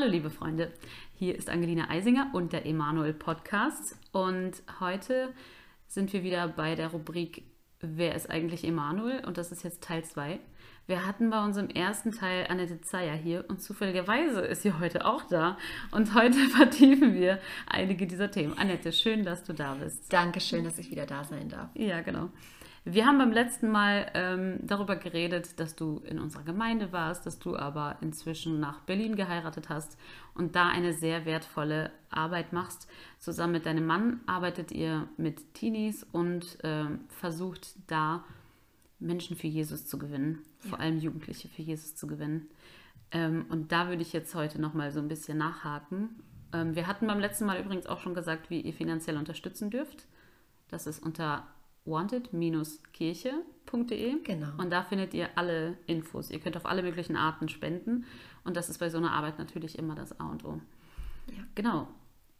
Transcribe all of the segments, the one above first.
Hallo liebe Freunde, hier ist Angelina Eisinger und der Emanuel Podcast und heute sind wir wieder bei der Rubrik Wer ist eigentlich Emanuel? Und das ist jetzt Teil 2. Wir hatten bei unserem ersten Teil Annette Zeyer hier und zufälligerweise ist sie heute auch da. Und heute vertiefen wir einige dieser Themen. Annette, schön, dass du da bist. Dankeschön, dass ich wieder da sein darf. Ja, genau. Wir haben beim letzten Mal ähm, darüber geredet, dass du in unserer Gemeinde warst, dass du aber inzwischen nach Berlin geheiratet hast und da eine sehr wertvolle Arbeit machst. Zusammen mit deinem Mann arbeitet ihr mit Teenies und ähm, versucht da Menschen für Jesus zu gewinnen, ja. vor allem Jugendliche für Jesus zu gewinnen. Ähm, und da würde ich jetzt heute nochmal so ein bisschen nachhaken. Ähm, wir hatten beim letzten Mal übrigens auch schon gesagt, wie ihr finanziell unterstützen dürft. Das ist unter wanted-kirche.de. Genau. Und da findet ihr alle Infos. Ihr könnt auf alle möglichen Arten spenden. Und das ist bei so einer Arbeit natürlich immer das A und O. Ja. Genau.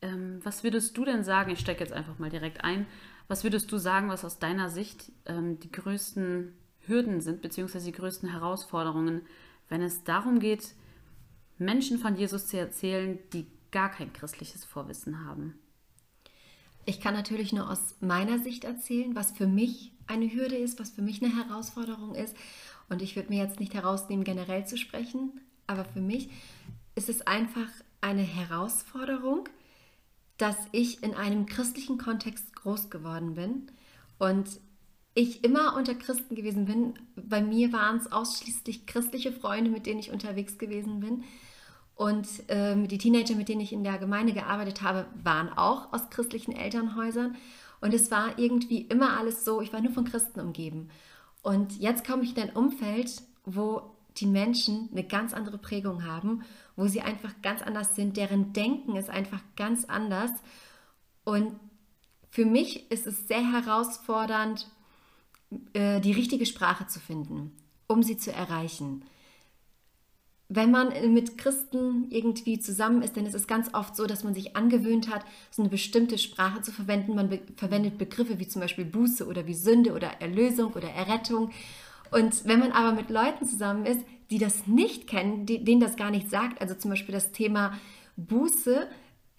Ähm, was würdest du denn sagen? Ich stecke jetzt einfach mal direkt ein. Was würdest du sagen, was aus deiner Sicht ähm, die größten Hürden sind, beziehungsweise die größten Herausforderungen, wenn es darum geht, Menschen von Jesus zu erzählen, die gar kein christliches Vorwissen haben? Ich kann natürlich nur aus meiner Sicht erzählen, was für mich eine Hürde ist, was für mich eine Herausforderung ist. Und ich würde mir jetzt nicht herausnehmen, generell zu sprechen, aber für mich ist es einfach eine Herausforderung, dass ich in einem christlichen Kontext groß geworden bin und ich immer unter Christen gewesen bin. Bei mir waren es ausschließlich christliche Freunde, mit denen ich unterwegs gewesen bin. Und ähm, die Teenager, mit denen ich in der Gemeinde gearbeitet habe, waren auch aus christlichen Elternhäusern. Und es war irgendwie immer alles so, ich war nur von Christen umgeben. Und jetzt komme ich in ein Umfeld, wo die Menschen eine ganz andere Prägung haben, wo sie einfach ganz anders sind, deren Denken ist einfach ganz anders. Und für mich ist es sehr herausfordernd, äh, die richtige Sprache zu finden, um sie zu erreichen wenn man mit Christen irgendwie zusammen ist, dann ist es ganz oft so, dass man sich angewöhnt hat, so eine bestimmte Sprache zu verwenden. Man be verwendet Begriffe wie zum Beispiel Buße oder wie Sünde oder Erlösung oder Errettung. Und wenn man aber mit Leuten zusammen ist, die das nicht kennen, die, denen das gar nicht sagt, also zum Beispiel das Thema Buße,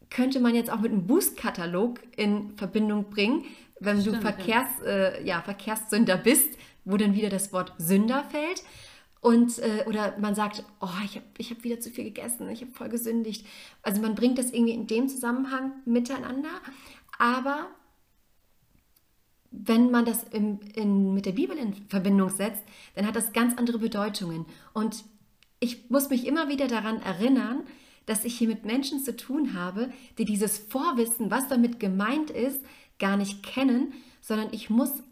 könnte man jetzt auch mit einem Bußkatalog in Verbindung bringen, wenn Stimmt, du Verkehrs, ja. Äh, ja, Verkehrssünder bist, wo dann wieder das Wort Sünder fällt. Und, äh, oder man sagt, oh, ich habe ich hab wieder zu viel gegessen, ich habe voll gesündigt. Also man bringt das irgendwie in dem Zusammenhang miteinander. Aber wenn man das im, in, mit der Bibel in Verbindung setzt, dann hat das ganz andere Bedeutungen. Und ich muss mich immer wieder daran erinnern, dass ich hier mit Menschen zu tun habe, die dieses Vorwissen, was damit gemeint ist, gar nicht kennen, sondern ich muss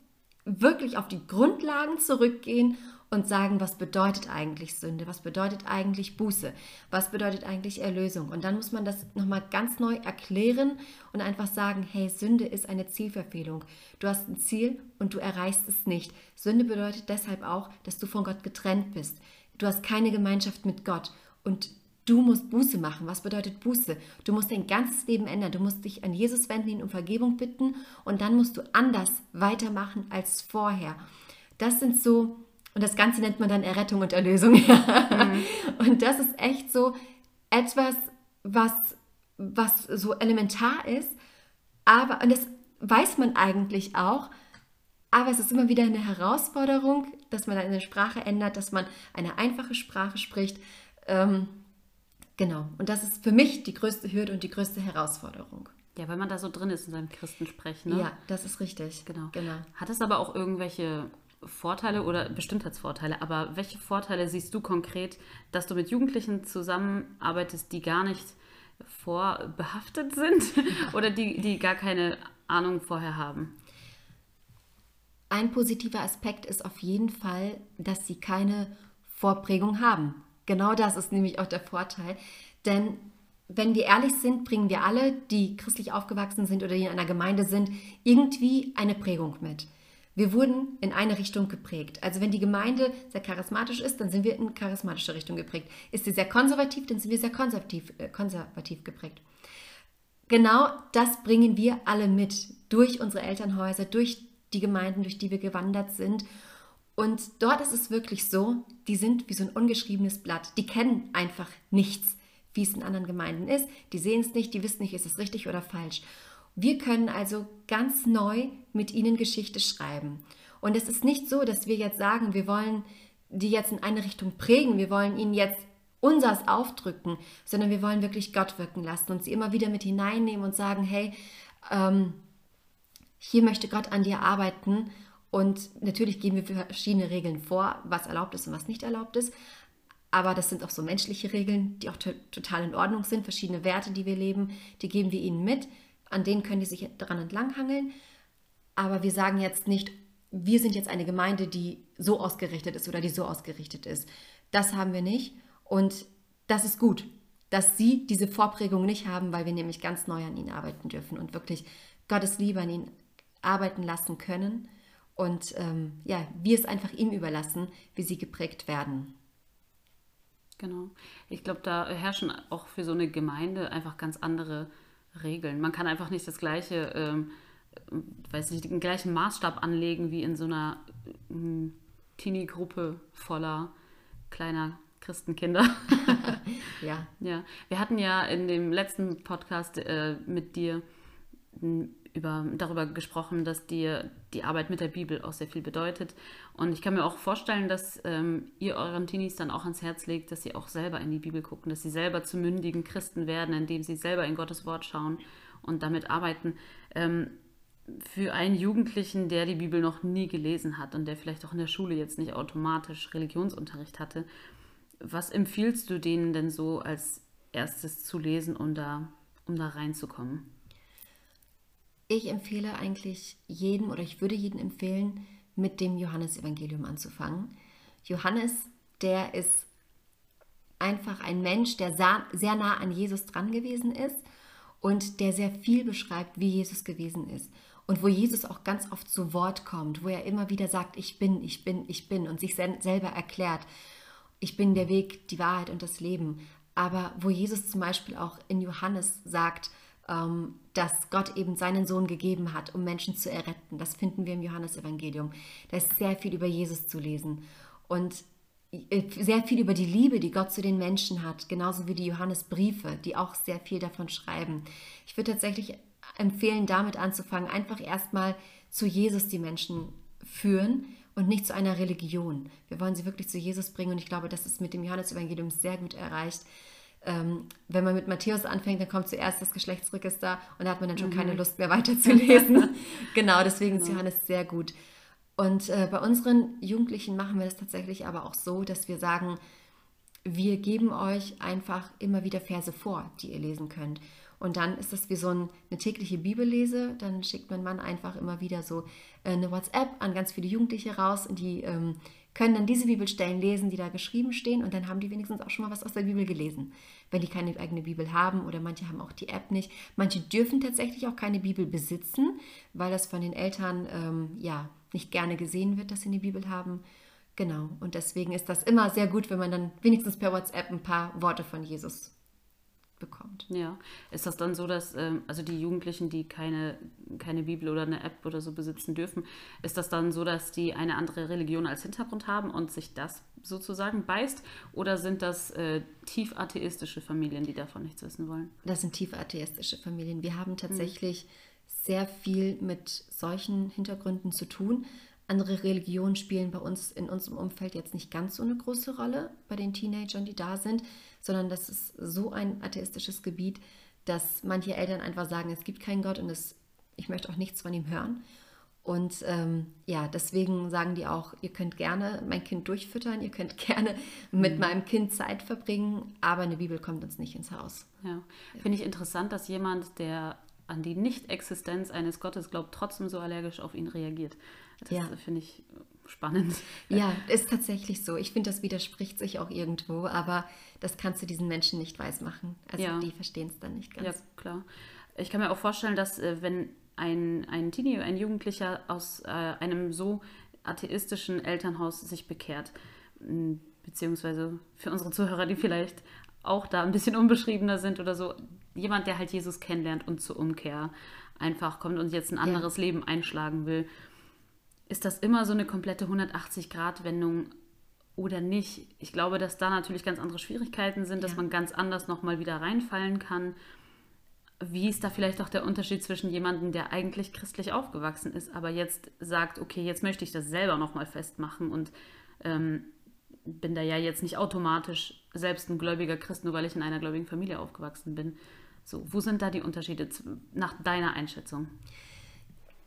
wirklich auf die Grundlagen zurückgehen und sagen, was bedeutet eigentlich Sünde, was bedeutet eigentlich Buße, was bedeutet eigentlich Erlösung. Und dann muss man das nochmal ganz neu erklären und einfach sagen, hey, Sünde ist eine Zielverfehlung. Du hast ein Ziel und du erreichst es nicht. Sünde bedeutet deshalb auch, dass du von Gott getrennt bist. Du hast keine Gemeinschaft mit Gott und Du musst Buße machen. Was bedeutet Buße? Du musst dein ganzes Leben ändern. Du musst dich an Jesus wenden, ihn um Vergebung bitten und dann musst du anders weitermachen als vorher. Das sind so und das Ganze nennt man dann Errettung und Erlösung. Mhm. Und das ist echt so etwas, was, was so elementar ist. Aber, und das weiß man eigentlich auch, aber es ist immer wieder eine Herausforderung, dass man eine Sprache ändert, dass man eine einfache Sprache spricht. Ähm, genau. Und das ist für mich die größte Hürde und die größte Herausforderung. Ja, weil man da so drin ist in seinem Christensprechen. Ne? Ja, das ist richtig. Genau. genau. Hat es aber auch irgendwelche Vorteile oder Bestimmtheitsvorteile, aber welche Vorteile siehst du konkret, dass du mit Jugendlichen zusammenarbeitest, die gar nicht vorbehaftet sind oder die, die gar keine Ahnung vorher haben? Ein positiver Aspekt ist auf jeden Fall, dass sie keine Vorprägung haben. Genau das ist nämlich auch der Vorteil. Denn wenn wir ehrlich sind, bringen wir alle, die christlich aufgewachsen sind oder die in einer Gemeinde sind, irgendwie eine Prägung mit. Wir wurden in eine Richtung geprägt. Also wenn die Gemeinde sehr charismatisch ist, dann sind wir in charismatische Richtung geprägt. Ist sie sehr konservativ, dann sind wir sehr konservativ, äh, konservativ geprägt. Genau das bringen wir alle mit durch unsere Elternhäuser, durch die Gemeinden, durch die wir gewandert sind. Und dort ist es wirklich so, die sind wie so ein ungeschriebenes Blatt. Die kennen einfach nichts. wie es in anderen Gemeinden ist. Die sehen es nicht, die wissen nicht, ist es richtig oder falsch. Wir können also ganz neu mit ihnen Geschichte schreiben. Und es ist nicht so, dass wir jetzt sagen, wir wollen die jetzt in eine Richtung prägen, wir wollen ihnen jetzt unseres aufdrücken, sondern wir wollen wirklich Gott wirken lassen und sie immer wieder mit hineinnehmen und sagen, hey, ähm, hier möchte Gott an dir arbeiten und natürlich geben wir verschiedene Regeln vor, was erlaubt ist und was nicht erlaubt ist. Aber das sind auch so menschliche Regeln, die auch total in Ordnung sind. Verschiedene Werte, die wir leben, die geben wir ihnen mit. An denen können die sich daran entlanghangeln. Aber wir sagen jetzt nicht, wir sind jetzt eine Gemeinde, die so ausgerichtet ist oder die so ausgerichtet ist. Das haben wir nicht. Und das ist gut, dass sie diese Vorprägung nicht haben, weil wir nämlich ganz neu an ihnen arbeiten dürfen und wirklich Gottes Liebe an ihnen arbeiten lassen können. Und ähm, ja, wir es einfach ihm überlassen, wie sie geprägt werden. Genau. Ich glaube, da herrschen auch für so eine Gemeinde einfach ganz andere Regeln. Man kann einfach nicht das gleiche, ähm, weiß nicht, den gleichen Maßstab anlegen wie in so einer ähm, Teenie-Gruppe voller kleiner Christenkinder. ja. ja. Wir hatten ja in dem letzten Podcast äh, mit dir über, darüber gesprochen, dass dir die Arbeit mit der Bibel auch sehr viel bedeutet. Und ich kann mir auch vorstellen, dass ähm, ihr euren Teenies dann auch ans Herz legt, dass sie auch selber in die Bibel gucken, dass sie selber zu mündigen Christen werden, indem sie selber in Gottes Wort schauen und damit arbeiten. Ähm, für einen Jugendlichen, der die Bibel noch nie gelesen hat und der vielleicht auch in der Schule jetzt nicht automatisch Religionsunterricht hatte, was empfiehlst du denen denn so als erstes zu lesen, um da, um da reinzukommen? Ich empfehle eigentlich jedem oder ich würde jedem empfehlen, mit dem Johannesevangelium anzufangen. Johannes, der ist einfach ein Mensch, der sehr nah an Jesus dran gewesen ist und der sehr viel beschreibt, wie Jesus gewesen ist. Und wo Jesus auch ganz oft zu Wort kommt, wo er immer wieder sagt, ich bin, ich bin, ich bin und sich selber erklärt, ich bin der Weg, die Wahrheit und das Leben. Aber wo Jesus zum Beispiel auch in Johannes sagt, dass Gott eben seinen Sohn gegeben hat, um Menschen zu erretten. Das finden wir im Johannesevangelium. Da ist sehr viel über Jesus zu lesen und äh, sehr viel über die Liebe, die Gott zu den Menschen hat, genauso wie die Johannesbriefe, die auch sehr viel davon schreiben. Ich würde tatsächlich empfehlen, damit anzufangen, einfach erstmal zu Jesus die Menschen führen und nicht zu einer Religion. Wir wollen sie wirklich zu Jesus bringen und ich glaube, das ist mit dem Johannesevangelium sehr gut erreicht, ähm, wenn man mit Matthäus anfängt, dann kommt zuerst das Geschlechtsregister und da hat man dann schon mhm. keine Lust mehr weiterzulesen. genau, deswegen genau. ist Johannes sehr gut. Und äh, bei unseren Jugendlichen machen wir das tatsächlich aber auch so, dass wir sagen, wir geben euch einfach immer wieder Verse vor, die ihr lesen könnt. Und dann ist das wie so ein, eine tägliche Bibellese. Dann schickt mein Mann einfach immer wieder so äh, eine WhatsApp an ganz viele Jugendliche raus und die ähm, können dann diese Bibelstellen lesen, die da geschrieben stehen und dann haben die wenigstens auch schon mal was aus der Bibel gelesen. Wenn die keine eigene Bibel haben oder manche haben auch die App nicht. Manche dürfen tatsächlich auch keine Bibel besitzen, weil das von den Eltern ähm, ja nicht gerne gesehen wird, dass sie eine Bibel haben. Genau, und deswegen ist das immer sehr gut, wenn man dann wenigstens per WhatsApp ein paar Worte von Jesus bekommt. Ja, ist das dann so, dass ähm, also die Jugendlichen, die keine, keine Bibel oder eine App oder so besitzen dürfen, ist das dann so, dass die eine andere Religion als Hintergrund haben und sich das sozusagen beißt? Oder sind das äh, tief atheistische Familien, die davon nichts wissen wollen? Das sind tief atheistische Familien. Wir haben tatsächlich mhm. sehr viel mit solchen Hintergründen zu tun. Andere Religionen spielen bei uns in unserem Umfeld jetzt nicht ganz so eine große Rolle bei den Teenagern, die da sind sondern das ist so ein atheistisches Gebiet, dass manche Eltern einfach sagen, es gibt keinen Gott und es, ich möchte auch nichts von ihm hören. Und ähm, ja, deswegen sagen die auch, ihr könnt gerne mein Kind durchfüttern, ihr könnt gerne mit mhm. meinem Kind Zeit verbringen, aber eine Bibel kommt uns nicht ins Haus. Ja, ja. finde ich interessant, dass jemand, der an die Nicht-Existenz eines Gottes glaubt, trotzdem so allergisch auf ihn reagiert. Das ja. finde ich spannend. Ja, ist tatsächlich so. Ich finde, das widerspricht sich auch irgendwo, aber das kannst du diesen Menschen nicht weismachen. Also ja. die verstehen es dann nicht ganz. Ja, klar. Ich kann mir auch vorstellen, dass äh, wenn ein, ein Teenie, ein Jugendlicher aus äh, einem so atheistischen Elternhaus sich bekehrt, beziehungsweise für unsere Zuhörer, die vielleicht auch da ein bisschen unbeschriebener sind oder so, jemand, der halt Jesus kennenlernt und zur Umkehr einfach kommt und jetzt ein anderes ja. Leben einschlagen will ist das immer so eine komplette 180-Grad-Wendung oder nicht. Ich glaube, dass da natürlich ganz andere Schwierigkeiten sind, dass Ja. man ganz anders nochmal wieder reinfallen kann. Wie ist da vielleicht auch der Unterschied zwischen jemandem, der eigentlich christlich aufgewachsen ist, aber jetzt sagt, okay, jetzt möchte ich das selber nochmal festmachen und ähm, bin da ja jetzt nicht automatisch selbst ein gläubiger Christ, nur weil ich in einer gläubigen Familie aufgewachsen bin. So, wo sind da die Unterschiede nach deiner Einschätzung?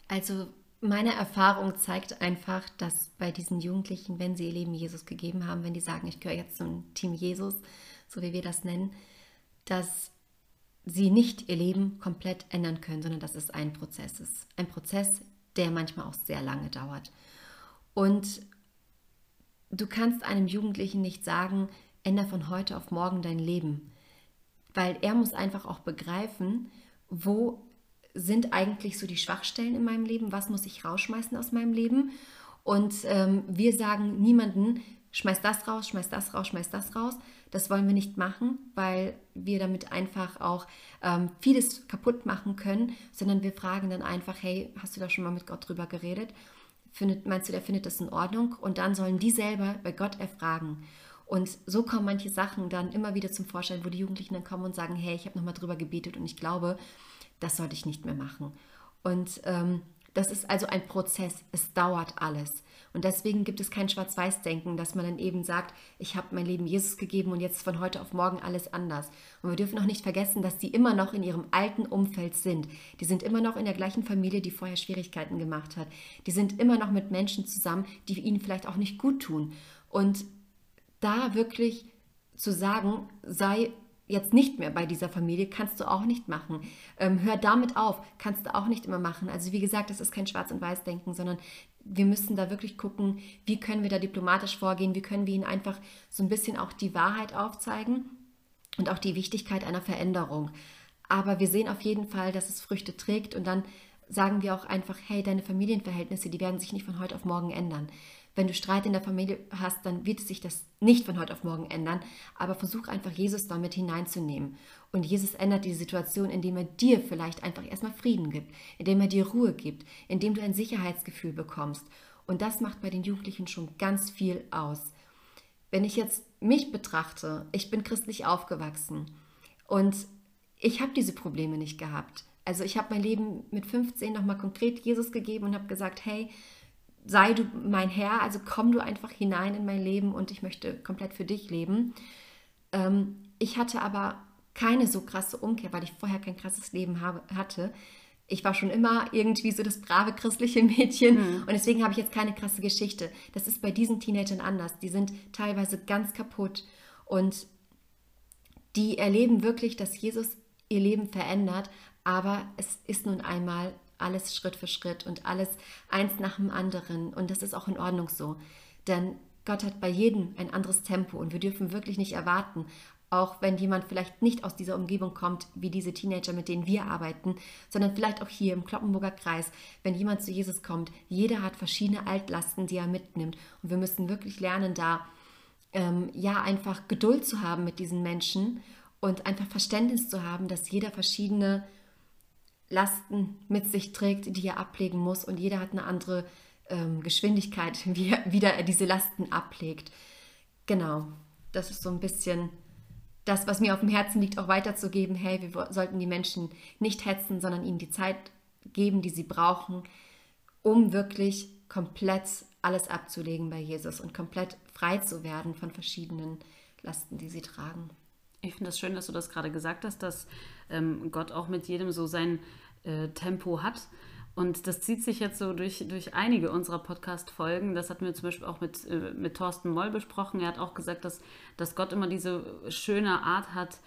Also meine Erfahrung zeigt einfach, dass bei diesen Jugendlichen, wenn sie ihr Leben Jesus gegeben haben, wenn die sagen, ich gehöre jetzt zum Team Jesus, so wie wir das nennen, dass sie nicht ihr Leben komplett ändern können, sondern dass es ein Prozess ist. Ein Prozess, der manchmal auch sehr lange dauert. Und du kannst einem Jugendlichen nicht sagen, ändere von heute auf morgen dein Leben, weil er muss einfach auch begreifen, wo sind eigentlich so die Schwachstellen in meinem Leben, was muss ich rausschmeißen aus meinem Leben. Und ähm, wir sagen niemanden, schmeiß das raus, schmeiß das raus, schmeiß das raus. Das wollen wir nicht machen, weil wir damit einfach auch ähm, vieles kaputt machen können, sondern wir fragen dann einfach, hey, hast du da schon mal mit Gott drüber geredet? Findet, meinst du, der findet das in Ordnung? Und dann sollen die selber bei Gott erfragen. Und so kommen manche Sachen dann immer wieder zum Vorschein, wo die Jugendlichen dann kommen und sagen, hey, ich habe nochmal drüber gebetet und ich glaube, das sollte ich nicht mehr machen. Und ähm, das ist also ein Prozess. Es dauert alles. Und deswegen gibt es kein Schwarz-Weiß-Denken, dass man dann eben sagt, ich habe mein Leben Jesus gegeben und jetzt von heute auf morgen alles anders. Und wir dürfen auch nicht vergessen, dass die immer noch in ihrem alten Umfeld sind. Die sind immer noch in der gleichen Familie, die vorher Schwierigkeiten gemacht hat. Die sind immer noch mit Menschen zusammen, die ihnen vielleicht auch nicht gut tun. Und da wirklich zu sagen, sei jetzt nicht mehr bei dieser Familie, kannst du auch nicht machen. Ähm, hör damit auf, kannst du auch nicht immer machen. Also wie gesagt, das ist kein Schwarz- und Weiß-Denken, sondern wir müssen da wirklich gucken, wie können wir da diplomatisch vorgehen, wie können wir ihnen einfach so ein bisschen auch die Wahrheit aufzeigen und auch die Wichtigkeit einer Veränderung. Aber wir sehen auf jeden Fall, dass es Früchte trägt und dann sagen wir auch einfach, hey, deine Familienverhältnisse, die werden sich nicht von heute auf morgen ändern. Wenn du Streit in der Familie hast, dann wird sich das nicht von heute auf morgen ändern, aber versuch einfach Jesus damit hineinzunehmen. Und Jesus ändert die Situation, indem er dir vielleicht einfach erstmal Frieden gibt, indem er dir Ruhe gibt, indem du ein Sicherheitsgefühl bekommst. Und das macht bei den Jugendlichen schon ganz viel aus. Wenn ich jetzt mich betrachte, ich bin christlich aufgewachsen und ich habe diese Probleme nicht gehabt. Also ich habe mein Leben mit 15 nochmal konkret Jesus gegeben und habe gesagt, hey, sei du mein Herr, also komm du einfach hinein in mein Leben und ich möchte komplett für dich leben. Ähm, ich hatte aber keine so krasse Umkehr, weil ich vorher kein krasses Leben habe, hatte. Ich war schon immer irgendwie so das brave christliche Mädchen und deswegen habe ich jetzt keine krasse Geschichte. Das ist bei diesen Teenagern anders. Die sind teilweise ganz kaputt und die erleben wirklich, dass Jesus ihr Leben verändert, aber es ist nun einmal alles Schritt für Schritt und alles eins nach dem anderen. Und das ist auch in Ordnung so, denn Gott hat bei jedem ein anderes Tempo und wir dürfen wirklich nicht erwarten, auch wenn jemand vielleicht nicht aus dieser Umgebung kommt, wie diese Teenager, mit denen wir arbeiten, sondern vielleicht auch hier im Kloppenburger Kreis, wenn jemand zu Jesus kommt, jeder hat verschiedene Altlasten, die er mitnimmt. Und wir müssen wirklich lernen, da ähm, ja einfach Geduld zu haben mit diesen Menschen und einfach Verständnis zu haben, dass jeder verschiedene Lasten mit sich trägt, die er ablegen muss und jeder hat eine andere ähm, Geschwindigkeit, wie er wieder er diese Lasten ablegt. Genau, das ist so ein bisschen das, was mir auf dem Herzen liegt, auch weiterzugeben. Hey, wir sollten die Menschen nicht hetzen, sondern ihnen die Zeit geben, die sie brauchen, um wirklich komplett alles abzulegen bei Jesus und komplett frei zu werden von verschiedenen Lasten, die sie tragen. Ich finde es das schön, dass du das gerade gesagt hast, dass ähm, Gott auch mit jedem so sein äh, Tempo hat. Und das zieht sich jetzt so durch, durch einige unserer Podcast-Folgen. Das hatten wir zum Beispiel auch mit, äh, mit Thorsten Moll besprochen. Er hat auch gesagt, dass, dass Gott immer diese schöne Art hat,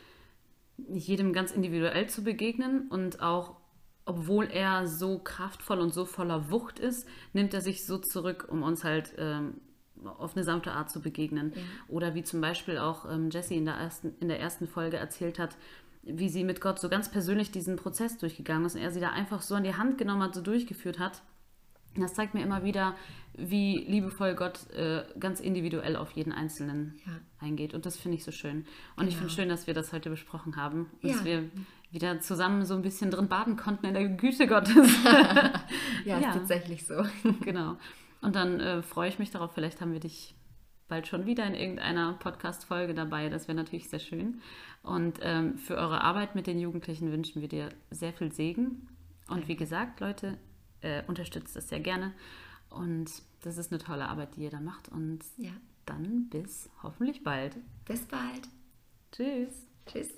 jedem ganz individuell zu begegnen und auch obwohl er so kraftvoll und so voller Wucht ist, nimmt er sich so zurück, um uns halt ähm, auf eine sanfte Art zu begegnen. Oder wie zum Beispiel auch ähm, Jessie in der, ersten, in der ersten Folge erzählt hat, wie sie mit Gott so ganz persönlich diesen Prozess durchgegangen ist und er sie da einfach so an die Hand genommen hat, so durchgeführt hat. Das zeigt mir immer wieder, wie liebevoll Gott äh, ganz individuell auf jeden Einzelnen Ja. eingeht. Und das finde ich so schön. Und ich Genau. finde schön, dass wir das heute besprochen haben. Und Ja. dass wir wieder zusammen so ein bisschen drin baden konnten in der Güte Gottes. Ja, Ja. ist tatsächlich so. genau. Und dann äh, freue ich mich darauf, vielleicht haben wir dich bald schon wieder in irgendeiner Podcast-Folge dabei. Das wäre natürlich sehr schön. Und ähm, für eure Arbeit mit den Jugendlichen wünschen wir dir sehr viel Segen. Und wie gesagt, Leute, äh, unterstützt das sehr gerne. Und das ist eine tolle Arbeit, die ihr da macht. Und Ja. dann bis hoffentlich bald. Bis bald. Tschüss. Tschüss.